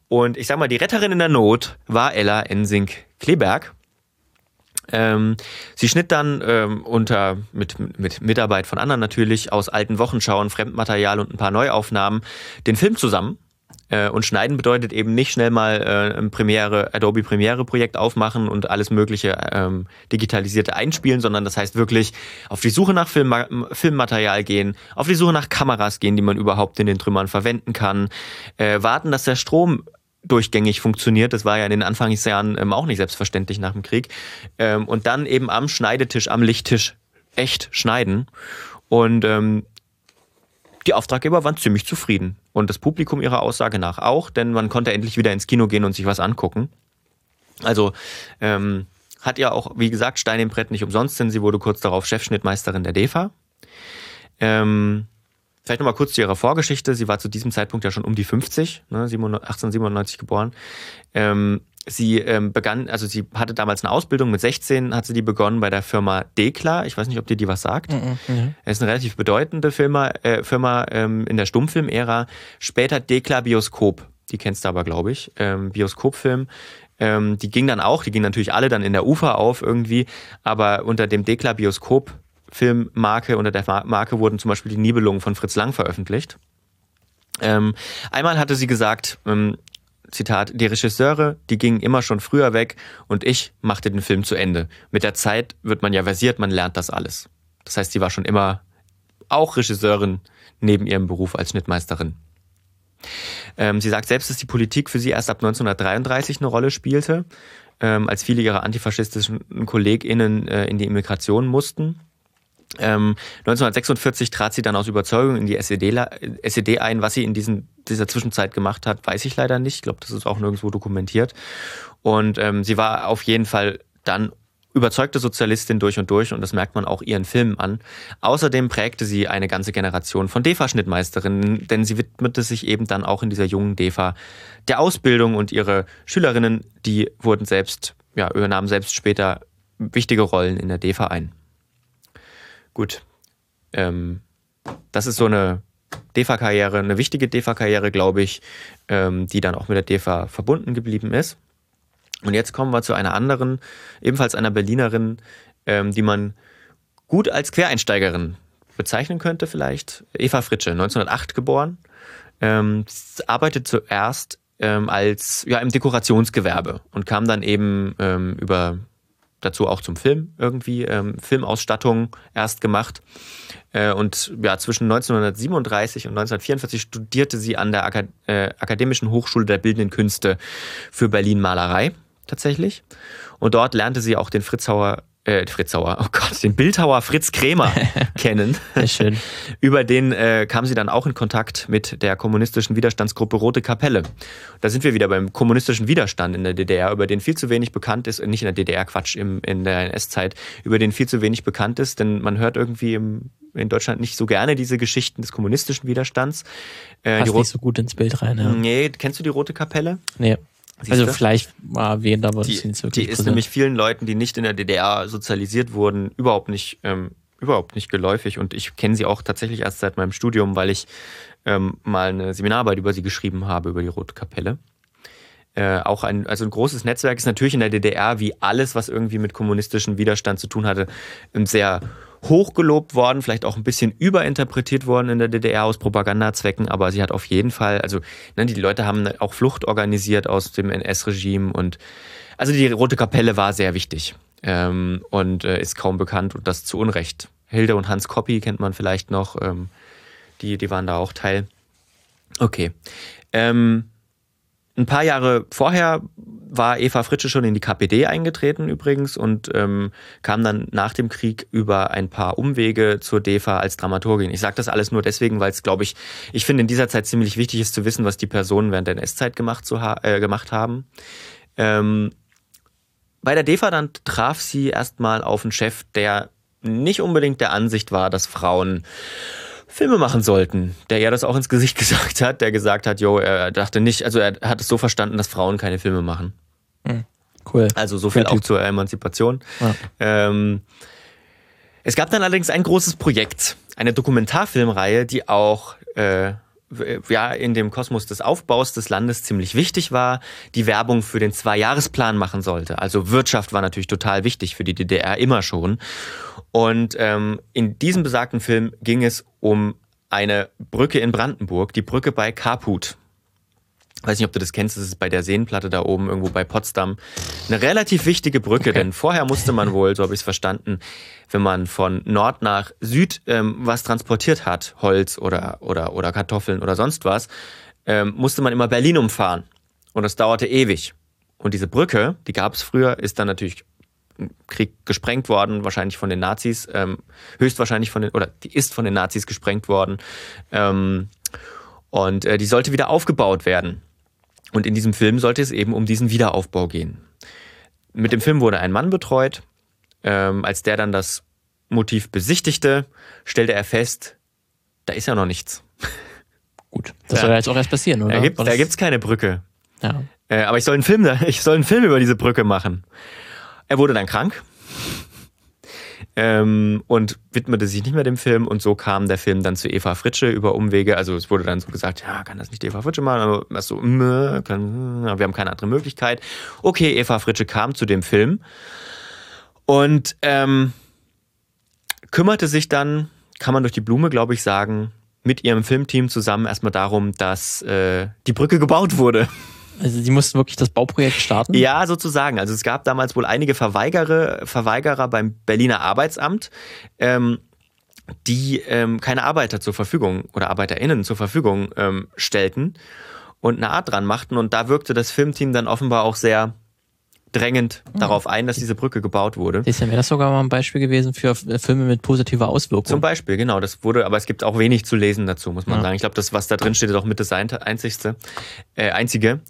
Und ich sag mal, die Retterin in der Not war Ella Ensink-Kleberg. Ähm, sie schnitt dann ähm, unter mit, mit Mitarbeit von anderen natürlich aus alten Wochenschauen, Fremdmaterial und ein paar Neuaufnahmen den Film zusammen. Äh, und schneiden bedeutet eben nicht schnell mal äh, ein Premiere, Adobe Premiere Projekt aufmachen und alles Mögliche ähm, digitalisierte einspielen, sondern das heißt wirklich auf die Suche nach Film, Filmmaterial gehen, auf die Suche nach Kameras gehen, die man überhaupt in den Trümmern verwenden kann, äh, warten, dass der Strom durchgängig funktioniert. Das war ja in den Anfangsjahren ähm, auch nicht selbstverständlich nach dem Krieg. Ähm, und dann eben am Schneidetisch, am Lichttisch echt schneiden. Und ähm, die Auftraggeber waren ziemlich zufrieden. Und das Publikum ihrer Aussage nach auch, denn man konnte endlich wieder ins Kino gehen und sich was angucken. Also ähm, hat ja auch, wie gesagt, Stein im Brett nicht umsonst, denn sie wurde kurz darauf Chefschnittmeisterin der DEFA. Ähm, Vielleicht nochmal kurz zu ihrer Vorgeschichte. Sie war zu diesem Zeitpunkt ja schon um die 50, ne, 1897 geboren. Ähm, sie ähm, begann, also sie hatte damals eine Ausbildung, mit 16 hat sie die begonnen bei der Firma Dekla. Ich weiß nicht, ob dir die was sagt. Mhm. mhm. Es ist eine relativ bedeutende Firma, äh, Firma ähm, in der Stummfilm-Ära. Später Dekla Bioskop. Die kennst du aber, glaube ich. Ähm, Bioskopfilm. Ähm, die ging dann auch, die ging natürlich alle dann in der Ufer auf irgendwie, aber unter dem Dekla Bioskop Filmmarke, unter der Marke wurden zum Beispiel die Nibelungen von Fritz Lang veröffentlicht. Ähm, einmal hatte sie gesagt, ähm, Zitat, die Regisseure, die gingen immer schon früher weg und ich machte den Film zu Ende. Mit der Zeit wird man ja versiert, man lernt das alles. Das heißt, sie war schon immer auch Regisseurin neben ihrem Beruf als Schnittmeisterin. Ähm, sie sagt selbst, dass die Politik für sie erst ab 1933 eine Rolle spielte, ähm, als viele ihrer antifaschistischen KollegInnen äh, in die Immigration mussten. Ähm, 1946 trat sie dann aus Überzeugung in die SED, SED ein. Was sie in diesen, dieser Zwischenzeit gemacht hat, weiß ich leider nicht. Ich glaube, das ist auch nirgendwo dokumentiert. Und ähm, sie war auf jeden Fall dann überzeugte Sozialistin durch und durch und das merkt man auch ihren Filmen an. Außerdem prägte sie eine ganze Generation von DEFA-Schnittmeisterinnen, denn sie widmete sich eben dann auch in dieser jungen DEFA der Ausbildung und ihre Schülerinnen, die wurden selbst, ja, übernahmen selbst später wichtige Rollen in der DEFA ein. Gut. Ähm, das ist so eine DEFA-Karriere, eine wichtige DEFA-Karriere, glaube ich, ähm, die dann auch mit der DEFA verbunden geblieben ist. Und jetzt kommen wir zu einer anderen, ebenfalls einer Berlinerin, ähm, die man gut als Quereinsteigerin bezeichnen könnte vielleicht. Eva Fritsche, 1908 geboren, ähm, arbeitet zuerst ähm, als ja im Dekorationsgewerbe und kam dann eben ähm, über dazu auch zum Film irgendwie, ähm, Filmausstattung erst gemacht. Äh, und ja, zwischen 1937 und 1944 studierte sie an der Akad äh, Akademischen Hochschule der Bildenden Künste für Berlin Malerei tatsächlich. Und dort lernte sie auch den Fritzauer äh, Fritzauer, oh Gott, den Bildhauer Fritz Krämer kennen. Sehr schön. Über den äh, kam sie dann auch in Kontakt mit der kommunistischen Widerstandsgruppe Rote Kapelle. Da sind wir wieder beim kommunistischen Widerstand in der DDR, über den viel zu wenig bekannt ist, nicht in der DDR, Quatsch, im, in der NS-Zeit, über den viel zu wenig bekannt ist, denn man hört irgendwie im, in Deutschland nicht so gerne diese Geschichten des kommunistischen Widerstands. Äh, Passt nicht so gut ins Bild rein, ja. Nee, kennst du die Rote Kapelle? Nee. Siehst also du? vielleicht mal erwähnt, aber die, das ist wirklich Die ist nämlich vielen Leuten, die nicht in der DDR sozialisiert wurden, überhaupt nicht, ähm, überhaupt nicht geläufig. Und ich kenne sie auch tatsächlich erst seit meinem Studium, weil ich ähm, mal eine Seminararbeit über sie geschrieben habe, über die Rote Kapelle. äh, auch ein, also ein großes Netzwerk ist natürlich in der DDR, wie alles, was irgendwie mit kommunistischem Widerstand zu tun hatte, sehr hochgelobt worden, vielleicht auch ein bisschen überinterpretiert worden in der DDR aus Propagandazwecken, aber sie hat auf jeden Fall, also ne, die Leute haben auch Flucht organisiert aus dem NS-Regime und also die Rote Kapelle war sehr wichtig ähm, und äh, ist kaum bekannt und das zu Unrecht. Hilde und Hans Koppi kennt man vielleicht noch, ähm, die, die waren da auch Teil. Okay. Ähm, ein paar Jahre vorher war Eva Fritsche schon in die KPD eingetreten übrigens und ähm, kam dann nach dem Krieg über ein paar Umwege zur DEFA als Dramaturgin. Ich sage das alles nur deswegen, weil es, glaube ich, ich finde in dieser Zeit ziemlich wichtig ist zu wissen, was die Personen während der NS-Zeit gemacht, äh, gemacht haben. Ähm, bei der DEFA dann traf sie erstmal auf einen Chef, der nicht unbedingt der Ansicht war, dass Frauen Filme machen sollten, der ja das auch ins Gesicht gesagt hat, der gesagt hat, jo, er dachte nicht, also er hat es so verstanden, dass Frauen keine Filme machen. Mhm. Cool. Also so viel auch zur Emanzipation. Ja. Ähm, es gab dann allerdings ein großes Projekt, eine Dokumentarfilmreihe, die auch äh, ja in dem Kosmos des Aufbaus des Landes ziemlich wichtig war, die Werbung für den Zwei-Jahres-Plan machen sollte. Also Wirtschaft war natürlich total wichtig für die DDR immer schon. Und ähm, in diesem besagten Film ging es um eine Brücke in Brandenburg, die Brücke bei Kaput. Ich weiß nicht, ob du das kennst, das ist bei der Seenplatte da oben irgendwo bei Potsdam. Eine relativ wichtige Brücke, okay. denn vorher musste man wohl, so habe ich es verstanden, wenn man von Nord nach Süd ähm, was transportiert hat, Holz oder, oder, oder Kartoffeln oder sonst was, ähm, musste man immer Berlin umfahren. Und das dauerte ewig. Und diese Brücke, die gab es früher, ist dann natürlich im Krieg gesprengt worden, wahrscheinlich von den Nazis, ähm, höchstwahrscheinlich von den, oder die ist von den Nazis gesprengt worden. Ähm, und äh, die sollte wieder aufgebaut werden. Und in diesem Film sollte es eben um diesen Wiederaufbau gehen. Mit dem Film wurde ein Mann betreut. Ähm, als der dann das Motiv besichtigte, stellte er fest, da ist ja noch nichts. Gut, das ja. soll ja jetzt auch erst passieren, oder? Da gibt es keine Brücke. Ja. Äh, aber ich soll, einen Film, ich soll einen Film über diese Brücke machen. Er wurde dann krank ähm, und widmete sich nicht mehr dem Film und so kam der Film dann zu Eva Fritsche über Umwege. Also es wurde dann so gesagt, ja, kann das nicht Eva Fritsche machen? Aber was so, mh, kann, wir haben keine andere Möglichkeit. Okay, Eva Fritsche kam zu dem Film und ähm, kümmerte sich dann, kann man durch die Blume, glaube ich, sagen, mit ihrem Filmteam zusammen erstmal darum, dass äh, die Brücke gebaut wurde. Also die mussten wirklich das Bauprojekt starten? Ja, sozusagen. Also es gab damals wohl einige Verweigerer, Verweigerer beim Berliner Arbeitsamt, ähm, die ähm, keine Arbeiter zur Verfügung oder ArbeiterInnen zur Verfügung ähm, stellten und eine Art dran machten. Und da wirkte das Filmteam dann offenbar auch sehr drängend mhm. darauf ein, dass diese Brücke gebaut wurde. Ist wäre das sogar mal ein Beispiel gewesen für Filme mit positiver Auswirkung. Zum Beispiel, genau. Das wurde, aber es gibt auch wenig zu lesen dazu, muss man ja. sagen. Ich glaube, das, was da drin steht, ist auch mit das einzigste, äh, einzige.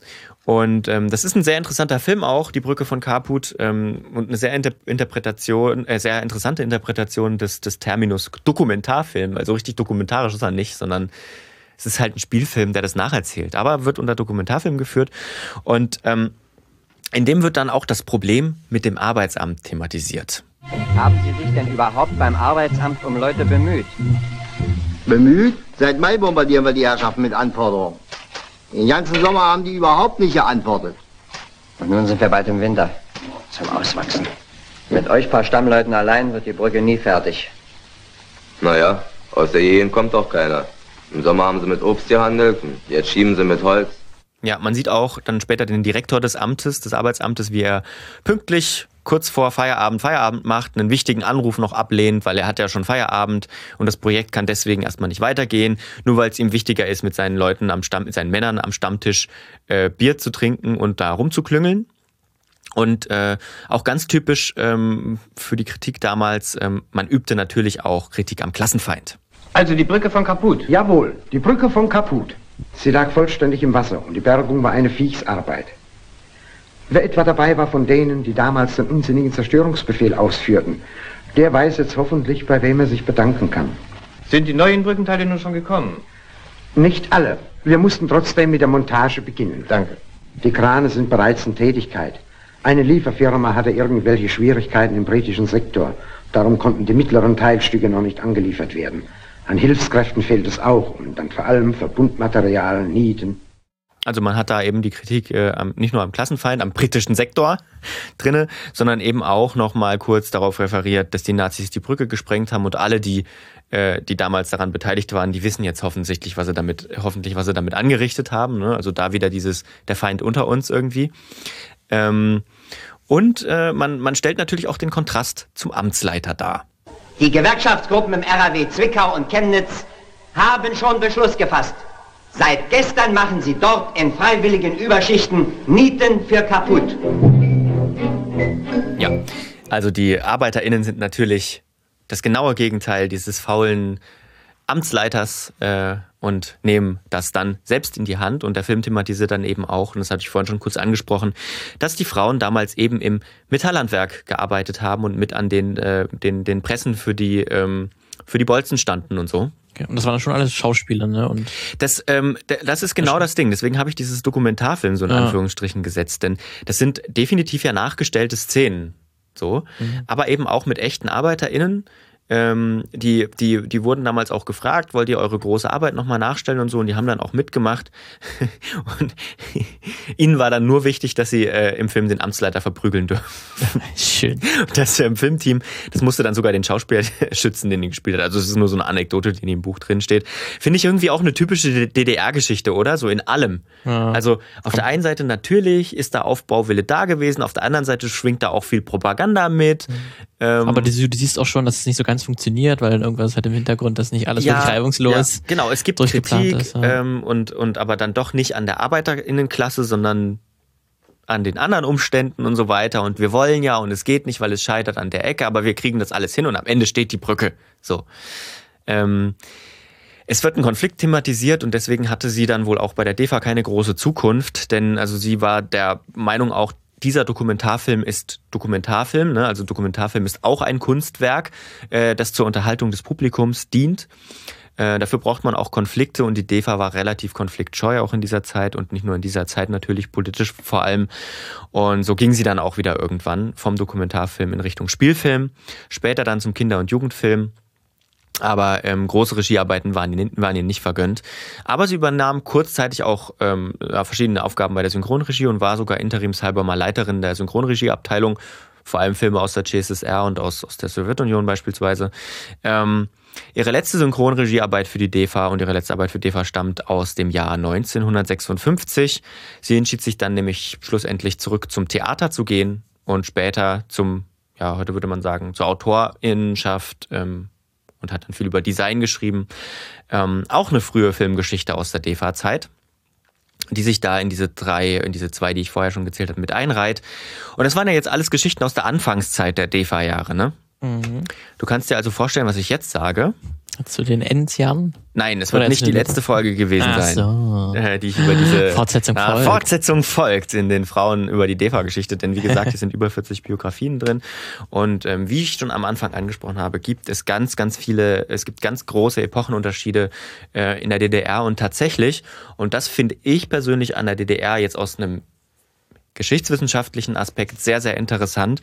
Und ähm, das ist ein sehr interessanter Film auch, die Brücke von Kaput, ähm, und eine sehr Inter Interpretation, äh, sehr interessante Interpretation des, des Terminus Dokumentarfilm. weil so richtig dokumentarisch ist er nicht, sondern es ist halt ein Spielfilm, der das nacherzählt, aber wird unter Dokumentarfilm geführt. Und ähm, in dem wird dann auch das Problem mit dem Arbeitsamt thematisiert. Haben Sie sich denn überhaupt beim Arbeitsamt um Leute bemüht? Bemüht? Seit Mai bombardieren wir die Herrschaften mit Anforderungen. Den ganzen Sommer haben die überhaupt nicht geantwortet. Und nun sind wir bald im Winter. Zum Auswachsen. Mit euch paar Stammleuten allein wird die Brücke nie fertig. Naja, aus der Gegend kommt doch keiner. Im Sommer haben sie mit Obst gehandelt, jetzt schieben sie mit Holz. Ja, man sieht auch dann später den Direktor des Amtes, des Arbeitsamtes, wie er pünktlich kurz vor Feierabend Feierabend macht, einen wichtigen Anruf noch ablehnt, weil er hat ja schon Feierabend und das Projekt kann deswegen erstmal nicht weitergehen, nur weil es ihm wichtiger ist, mit seinen Leuten am Stamm, mit seinen Männern am Stammtisch äh, Bier zu trinken und da rumzuklüngeln. Und äh, auch ganz typisch ähm, für die Kritik damals, ähm, man übte natürlich auch Kritik am Klassenfeind. Also die Brücke von Kaput? Jawohl, die Brücke von Kaput. Sie lag vollständig im Wasser und die Bergung war eine Viechsarbeit. Wer etwa dabei war von denen, die damals den unsinnigen Zerstörungsbefehl ausführten, der weiß jetzt hoffentlich, bei wem er sich bedanken kann. Sind die neuen Brückenteile nun schon gekommen? Nicht alle. Wir mussten trotzdem mit der Montage beginnen. Danke. Die Krane sind bereits in Tätigkeit. Eine Lieferfirma hatte irgendwelche Schwierigkeiten im britischen Sektor. Darum konnten die mittleren Teilstücke noch nicht angeliefert werden. An Hilfskräften fehlt es auch und dann vor allem Verbundmaterial, Nieten. Also man hat da eben die Kritik äh, am, nicht nur am Klassenfeind, am britischen Sektor drinne, sondern eben auch noch mal kurz darauf referiert, dass die Nazis die Brücke gesprengt haben und alle, die, äh, die damals daran beteiligt waren, die wissen jetzt offensichtlich, was sie damit, hoffentlich, was sie damit angerichtet haben. Ne? Also da wieder dieses der Feind unter uns irgendwie. Ähm, und äh, man, man stellt natürlich auch den Kontrast zum Amtsleiter dar. Die Gewerkschaftsgruppen im RAW Zwickau und Chemnitz haben schon Beschluss gefasst. Seit gestern machen sie dort in freiwilligen Überschichten Nieten für kaputt. Ja, also die ArbeiterInnen sind natürlich das genaue Gegenteil dieses faulen Amtsleiters äh, und nehmen das dann selbst in die Hand. Und der Film thematisiert dann eben auch, und das hatte ich vorhin schon kurz angesprochen, dass die Frauen damals eben im Metallhandwerk gearbeitet haben und mit an den, äh, den, den Pressen für die, ähm, für die Bolzen standen und so. Okay. Und das waren schon alles Schauspieler, ne? Und Das, ähm, das ist genau das Ding. Deswegen habe ich dieses Dokumentarfilm so in Ja. Anführungsstrichen gesetzt. Denn das sind definitiv ja nachgestellte Szenen. So. Aber eben auch mit echten ArbeiterInnen. Ähm, die, die, die wurden damals auch gefragt, wollt ihr eure große Arbeit nochmal nachstellen und so, und die haben dann auch mitgemacht. und ihnen war dann nur wichtig, dass sie äh, im Film den Amtsleiter verprügeln dürfen. schön. Und Das im Filmteam, das musste dann sogar den Schauspieler schützen, den ihn gespielt hat. Also es ist nur so eine Anekdote, die in dem Buch drin steht. Finde ich irgendwie auch eine typische DDR-Geschichte, oder? So in allem. Ja. Also auf der einen Seite natürlich ist da Aufbauwille da gewesen, auf der anderen Seite schwingt da auch viel Propaganda mit. Ähm, Aber du, du siehst auch schon, dass es nicht so ganz funktioniert, weil irgendwas hat im Hintergrund, dass nicht alles wirklich reibungslos ja, genau, es gibt Kritik ist, ja. ähm, und, und aber dann doch nicht an der Arbeiterinnenklasse, sondern an den anderen Umständen und so weiter. Und wir wollen ja und es geht nicht, weil es scheitert an der Ecke, aber wir kriegen das alles hin und am Ende steht die Brücke. So. Ähm, es wird ein Konflikt thematisiert und deswegen hatte sie dann wohl auch bei der DEFA keine große Zukunft, denn also sie war der Meinung auch, dieser Dokumentarfilm ist Dokumentarfilm, ne? also Dokumentarfilm ist auch ein Kunstwerk, äh, das zur Unterhaltung des Publikums dient. Äh, dafür braucht man auch Konflikte und die DEFA war relativ konfliktscheu auch in dieser Zeit und nicht nur in dieser Zeit natürlich politisch vor allem. Und so ging sie dann auch wieder irgendwann vom Dokumentarfilm in Richtung Spielfilm, später dann zum Kinder- und Jugendfilm. Aber ähm, große Regiearbeiten waren, ihr- waren ihr nicht vergönnt. Aber sie übernahm kurzzeitig auch ähm, verschiedene Aufgaben bei der Synchronregie und war sogar interimshalber mal Leiterin der Synchronregieabteilung, vor allem Filme aus der CSSR und aus, aus der Sowjetunion beispielsweise. Ähm, ihre letzte Synchronregiearbeit für die DEFA und ihre letzte Arbeit für DEFA stammt aus dem Jahr 1956. Sie entschied sich dann nämlich schlussendlich zurück zum Theater zu gehen und später zum, ja, heute würde man sagen, zur Autorinnenschaft ähm, und hat dann viel über Design geschrieben. Ähm, auch eine frühe Filmgeschichte aus der DEFA-Zeit, die sich da in diese drei, in diese zwei, die ich vorher schon gezählt habe, mit einreiht. Und das waren ja jetzt alles Geschichten aus der Anfangszeit der DEFA-Jahre, ne? Du kannst dir also vorstellen, was ich jetzt sage. Zu den Endjahren. Nein, es wird nicht die letzte Folge gewesen Ach sein. so. äh, die ich über diese Fortsetzung Ja, folgt. Fortsetzung folgt in den Frauen über die DEFA-Geschichte, denn wie gesagt, hier sind über 40 Biografien drin und ähm, wie ich schon am Anfang angesprochen habe, gibt es ganz, ganz viele, es gibt ganz große Epochenunterschiede äh, in der DDR und tatsächlich, und das finde ich persönlich an der DDR jetzt aus einem geschichtswissenschaftlichen Aspekt sehr, sehr interessant.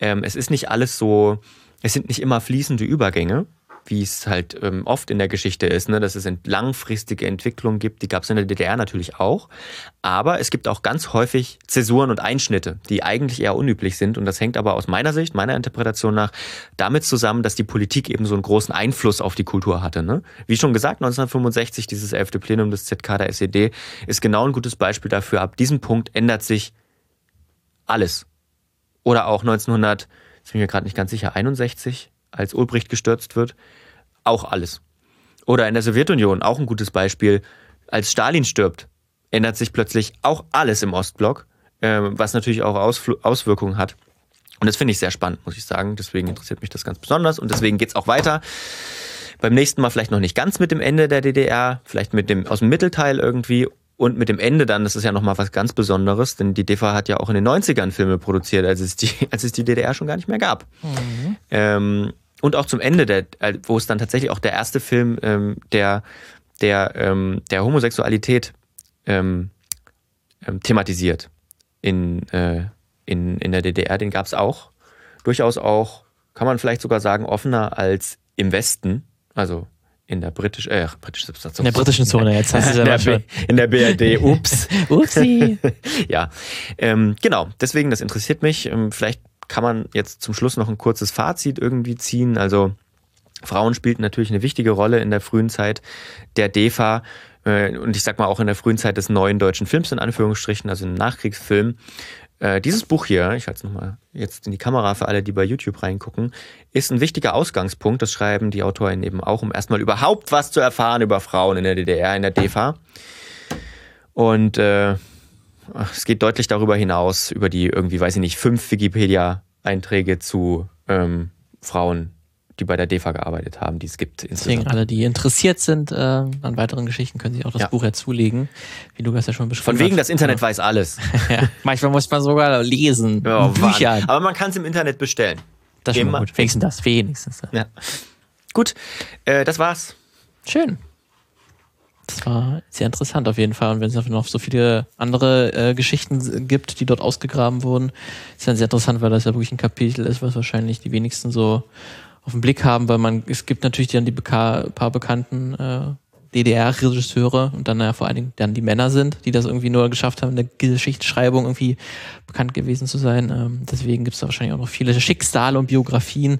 Ähm, es ist nicht alles so, es sind nicht immer fließende Übergänge, wie es halt ähm, oft in der Geschichte ist, ne? dass es langfristige Entwicklungen gibt. Die gab es in der DDR natürlich auch. Aber es gibt auch ganz häufig Zäsuren und Einschnitte, die eigentlich eher unüblich sind. Und das hängt aber aus meiner Sicht, meiner Interpretation nach, damit zusammen, dass die Politik eben so einen großen Einfluss auf die Kultur hatte. Ne? Wie schon gesagt, 1965, dieses 11. Plenum des ZK der SED, ist genau ein gutes Beispiel dafür. Ab diesem Punkt ändert sich alles. Oder auch 1900, jetzt bin ich mir gerade nicht ganz sicher, 61, als Ulbricht gestürzt wird, auch alles. Oder in der Sowjetunion, auch ein gutes Beispiel, als Stalin stirbt, ändert sich plötzlich auch alles im Ostblock, ähm, was natürlich auch Ausfl Auswirkungen hat. Und das finde ich sehr spannend, muss ich sagen. Deswegen interessiert mich das ganz besonders und deswegen geht's auch weiter. Beim nächsten Mal vielleicht noch nicht ganz mit dem Ende der DDR, vielleicht mit dem aus dem Mittelteil irgendwie und mit dem Ende dann, das ist ja nochmal was ganz Besonderes, denn die DEFA hat ja auch in den 90ern Filme produziert, als es die, als es die DDR schon gar nicht mehr gab. Ähm, und auch zum Ende, der, äh, wo es dann tatsächlich auch der erste Film ähm, der, der, ähm, der Homosexualität ähm, ähm, thematisiert in, äh, in, in der DDR, den gab es auch. Durchaus auch, kann man vielleicht sogar sagen, offener als im Westen. Also in der britischen, äh, britische In der britischen Zone, jetzt hast du es in, ja der schon. In der BRD, ups. Upsi. ja, ähm, genau, deswegen, das interessiert mich. Ähm, vielleicht kann man jetzt zum Schluss noch ein kurzes Fazit irgendwie ziehen. Also Frauen spielten natürlich eine wichtige Rolle in der frühen Zeit der DEFA äh, und ich sag mal auch in der frühen Zeit des neuen deutschen Films in Anführungsstrichen, also im Nachkriegsfilm. Äh, dieses Buch hier, ich halte es nochmal jetzt in die Kamera für alle, die bei YouTube reingucken, ist ein wichtiger Ausgangspunkt. Das schreiben die Autoren eben auch, um erstmal überhaupt was zu erfahren über Frauen in der DDR, in der DEFA. Und äh, es geht deutlich darüber hinaus, über die irgendwie, weiß ich nicht, fünf Wikipedia-Einträge zu ähm, Frauen, die bei der DEFA gearbeitet haben, die es gibt. Deswegen insgesamt. alle, die interessiert sind äh, an weiteren Geschichten, können sich auch das Ja. Buch ja zulegen, wie du das ja schon beschrieben Von wegen, hast. das Internet weiß alles. Ja. Manchmal muss man sogar lesen, Ja, Büchern. Wahnsinn. Aber man kann es im Internet bestellen. Das ist schon gut. Wenigstens das, wenigstens. Ja. Gut, äh, das war's. Schön. Das war sehr interessant auf jeden Fall. Und wenn es noch so viele andere äh, Geschichten gibt, die dort ausgegraben wurden, ist dann sehr interessant, weil das ja wirklich ein Kapitel ist, was wahrscheinlich die wenigsten so auf den Blick haben, weil man, es gibt natürlich dann die beka paar bekannten äh, DDR-Regisseure und dann ja vor allen Dingen dann die Männer sind, die das irgendwie nur geschafft haben, in der Geschichtsschreibung irgendwie bekannt gewesen zu sein. Ähm, deswegen gibt es da wahrscheinlich auch noch viele Schicksale und Biografien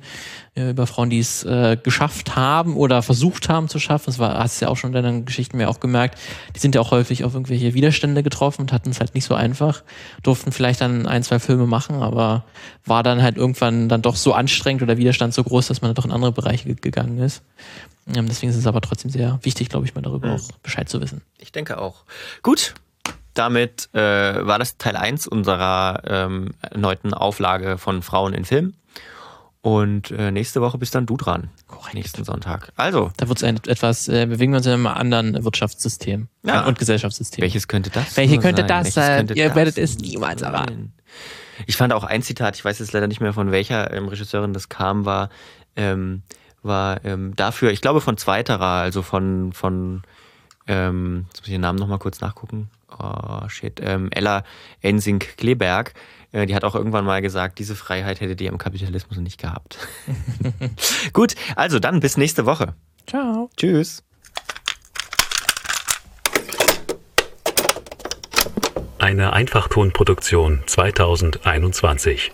äh, über Frauen, die es äh, geschafft haben oder versucht haben zu schaffen. Das war, hast du ja auch schon in deinen Geschichten mir auch gemerkt. Die sind ja auch häufig auf irgendwelche Widerstände getroffen und hatten es halt nicht so einfach. Durften vielleicht dann ein, zwei Filme machen, aber war dann halt irgendwann dann doch so anstrengend oder Widerstand so groß, dass man dann doch in andere Bereiche ge- gegangen ist. Ähm, deswegen ist es aber trotzdem sehr wichtig, glaube ich, mal darüber Mhm. auch Bescheid zu wissen. Ich denke auch. Gut, damit äh, war das Teil 1 unserer ähm, erneuten Auflage von Frauen in Film. Und äh, nächste Woche bist dann du dran. Korrekt. Nächsten Sonntag. Also, Da wird es etwas, äh, bewegen wir uns in einem anderen Wirtschaftssystem Ja. und Gesellschaftssystem. welches könnte das Welche könnte sein? das sein? Ihr das werdet es niemals erraten. Ich fand auch ein Zitat, ich weiß jetzt leider nicht mehr von welcher ähm, Regisseurin das kam, war, ähm, war ähm, dafür, ich glaube von zweiterer, also von, von ähm, jetzt muss ich den Namen nochmal kurz nachgucken. Oh, shit. Ähm, Ella Ensing-Kleberg, äh, die hat auch irgendwann mal gesagt, diese Freiheit hätte die im Kapitalismus nicht gehabt. Gut, also dann bis nächste Woche. Ciao. Tschüss. Eine Einfachtonproduktion 2021.